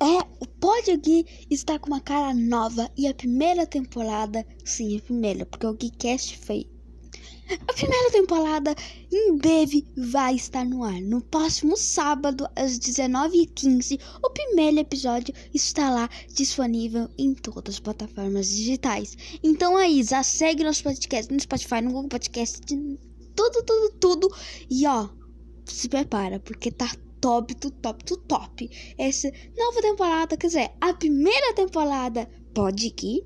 É, o Pode Gui está com uma cara nova e a primeira temporada, sim, a primeira, porque o GuiCast foi. A primeira temporada em breve vai estar no ar. No próximo sábado, às 19h15, o primeiro episódio está lá disponível em todas as plataformas digitais. Então aí, já segue nosso podcast no Spotify, no Google Podcast, tudo, tudo, tudo. E ó, se prepara, porque tá top, do top, do top. Essa nova temporada, quer dizer, a primeira temporada pode que